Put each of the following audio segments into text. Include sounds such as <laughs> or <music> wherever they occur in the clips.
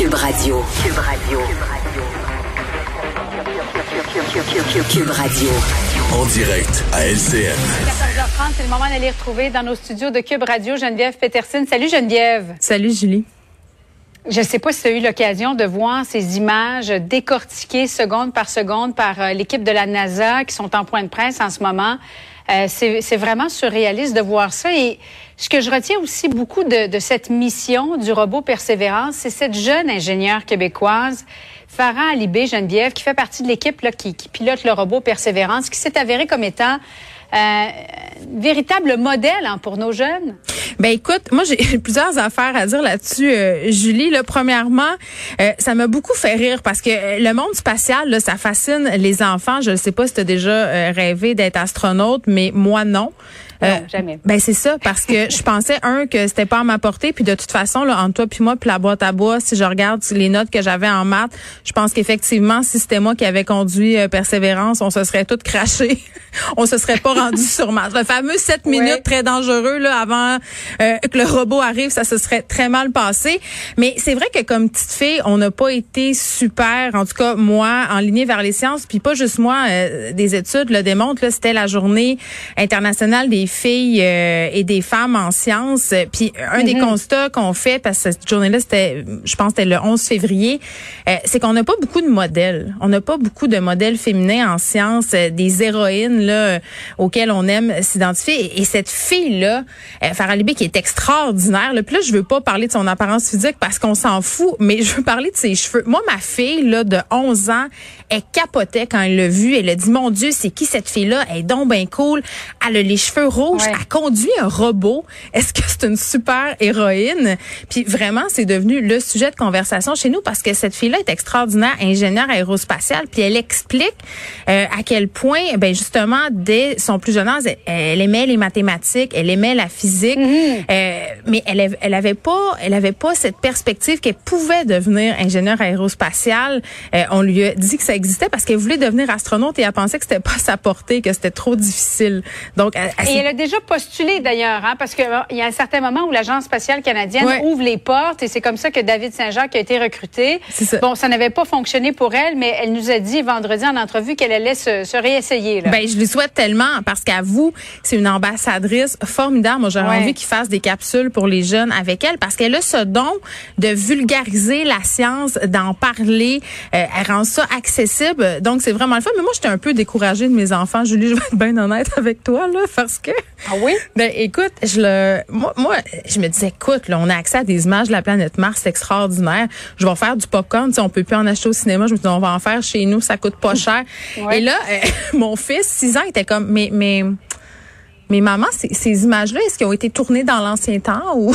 Cube Radio. Cube Radio. Cube Radio. En direct à LCN. 14h30, c'est le moment d'aller retrouver dans nos studios de Cube Radio Geneviève Peterson. Salut Geneviève. Salut Julie. Je ne sais pas si tu as eu l'occasion de voir ces images décortiquées seconde par seconde par euh, l'équipe de la NASA qui sont en point de presse en ce moment. Euh, c'est vraiment surréaliste de voir ça. Et ce que je retiens aussi beaucoup de, cette mission du robot Persévérance, c'est cette jeune ingénieure québécoise, Farah Alibé Geneviève, qui fait partie de l'équipe qui, qui pilote le robot Persévérance, qui s'est avérée comme étant euh, véritable modèle hein, pour nos jeunes? Ben écoute, moi j'ai <laughs> plusieurs affaires à dire là-dessus, euh, Julie. Là, premièrement, euh, ça m'a beaucoup fait rire parce que euh, le monde spatial, là, ça fascine les enfants. Je ne sais pas si tu as déjà rêvé d'être astronaute, mais moi non. Euh, jamais. Ben c'est ça, parce que je pensais un que c'était pas à ma portée, puis de toute façon là, entre toi puis moi, puis la boîte à bois, si je regarde les notes que j'avais en maths, je pense qu'effectivement, si c'était moi qui avait conduit euh, Persévérance, on se serait toutes craché, <laughs> on se serait pas rendu <laughs> sur maths. Le fameux 7 minutes très dangereux là avant euh, que le robot arrive, ça se serait très mal passé. Mais c'est vrai que comme petite fille, on n'a pas été super, en tout cas moi, en ligne vers les sciences, puis pas juste moi, des études le démontrent. Là, c'était la journée internationale des filles euh, et des femmes en sciences. Puis un des mhm. constats qu'on fait, parce que cette journée-là, c'était, je pense, c'était le 11 février, euh, c'est qu'on n'a pas beaucoup de modèles. On n'a pas beaucoup de modèles féminins en sciences, euh, des héroïnes là auxquelles on aime s'identifier. Et, cette fille-là, Farah Libé, qui est extraordinaire. Là, puis là, je veux pas parler de son apparence physique parce qu'on s'en fout, mais je veux parler de ses cheveux. Moi, ma fille là de 11 ans, elle capotait quand elle l'a vue. Elle a dit, mon Dieu, c'est qui cette fille-là? Elle est donc bien cool. Elle a les cheveux rouge, a conduit un robot. Est-ce que c'est une super héroïne? Puis vraiment, c'est devenu le sujet de conversation chez nous parce que cette fille-là est extraordinaire, ingénieure aérospatiale, puis elle explique euh, à quel point, ben justement, dès son plus jeune âge, elle, aimait les mathématiques, elle aimait la physique, mm-hmm. euh, mais elle, elle avait pas, elle avait pas cette perspective qu'elle pouvait devenir ingénieure aérospatiale. Euh, on lui a dit que ça existait parce qu'elle voulait devenir astronaute et elle pensait que c'était pas sa portée, que c'était trop difficile. Donc, elle, elle a déjà postulé d'ailleurs, hein, parce qu'il y a un certain moment où l'Agence spatiale canadienne ouvre les portes et c'est comme ça que David Saint-Jacques a été recruté. Ça. Bon, ça n'avait pas fonctionné pour elle, mais elle nous a dit vendredi en entrevue qu'elle allait se, se réessayer. Là. Ben, je lui souhaite tellement parce qu'à vous, c'est une ambassadrice formidable. Moi, j'aurais envie qu'il fasse des capsules pour les jeunes avec elle parce qu'elle a ce don de vulgariser la science, d'en parler. Euh, elle rend ça accessible. Donc, c'est vraiment le fun. Mais moi, j'étais un peu découragée de mes enfants. Julie, je vais être bien honnête avec toi, là, parce que <laughs> ah oui? Ben écoute, je le moi, moi je me disais écoute, là, on a accès à des images de la planète Mars, c'est extraordinaire. Je vais faire du popcorn, si on peut plus en acheter au cinéma, je me dis on va en faire chez nous, ça coûte pas <laughs> cher. Et là euh, <laughs> mon fils, 6 ans, était comme mais mais mais maman, ces images-là, est-ce qu'elles ont été tournées dans l'ancien temps ou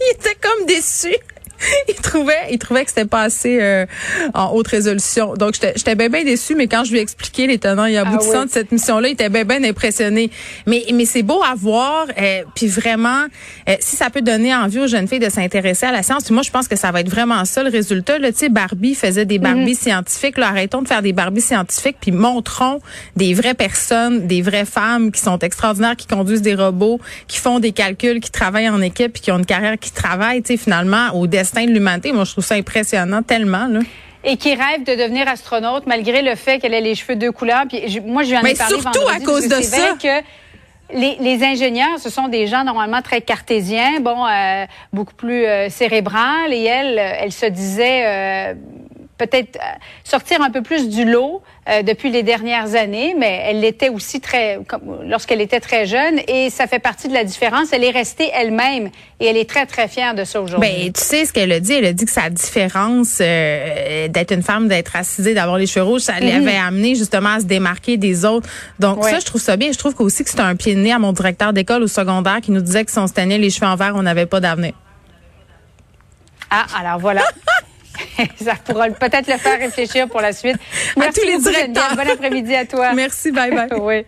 il était comme déçu. <laughs> il trouvait, il trouvait que c'était pas assez euh, en haute résolution. Donc j'étais bien bien déçue, mais quand je lui ai expliqué les tenants et aboutissants ah de cette mission-là, il était bien bien impressionné. Mais mais c'est beau à voir, euh, puis vraiment, euh, si ça peut donner envie aux jeunes filles de s'intéresser à la science, puis moi je pense que ça va être vraiment ça le résultat. Là, tu sais, Barbie faisait des Barbies mhm. scientifiques. Là, arrêtons de faire des Barbies scientifiques, puis montrons des vraies personnes, des vraies femmes qui sont extraordinaires, qui conduisent des robots, qui font des calculs, qui travaillent en équipe, puis qui ont une carrière qui travaille, tu sais, finalement au destin de l'humanité. Moi, je trouve ça impressionnant tellement. Là et qui rêve de devenir astronaute malgré le fait qu'elle ait les cheveux deux couleurs. Puis moi, je lui en ai parlé surtout à cause de ça. que les, les, ingénieurs, ce sont des gens normalement très cartésiens, bon, euh, beaucoup plus euh, cérébrales, et elle, elle se disait euh, peut-être euh, sortir un peu plus du lot euh, depuis les dernières années, mais elle l'était aussi très lorsqu'elle était très jeune et ça fait partie de la différence. Elle est restée elle-même et elle est très très fière de ça aujourd'hui. Ben tu sais ce qu'elle a dit, elle a dit que sa différence euh, d'être une femme, d'être assisée, d'avoir les cheveux rouges, ça mm l'avait amené justement à se démarquer des autres. Donc ça je trouve ça bien. Je trouve aussi que c'est un pied de nez à mon directeur d'école au secondaire qui nous disait que si on se tenait les cheveux en vert, on n'avait pas d'avenir. Ah alors voilà. <laughs> <laughs> ça pourra peut-être le faire réfléchir pour la suite. Merci tous les directeurs. Bon après-midi à toi. Merci, bye bye. <laughs> oui.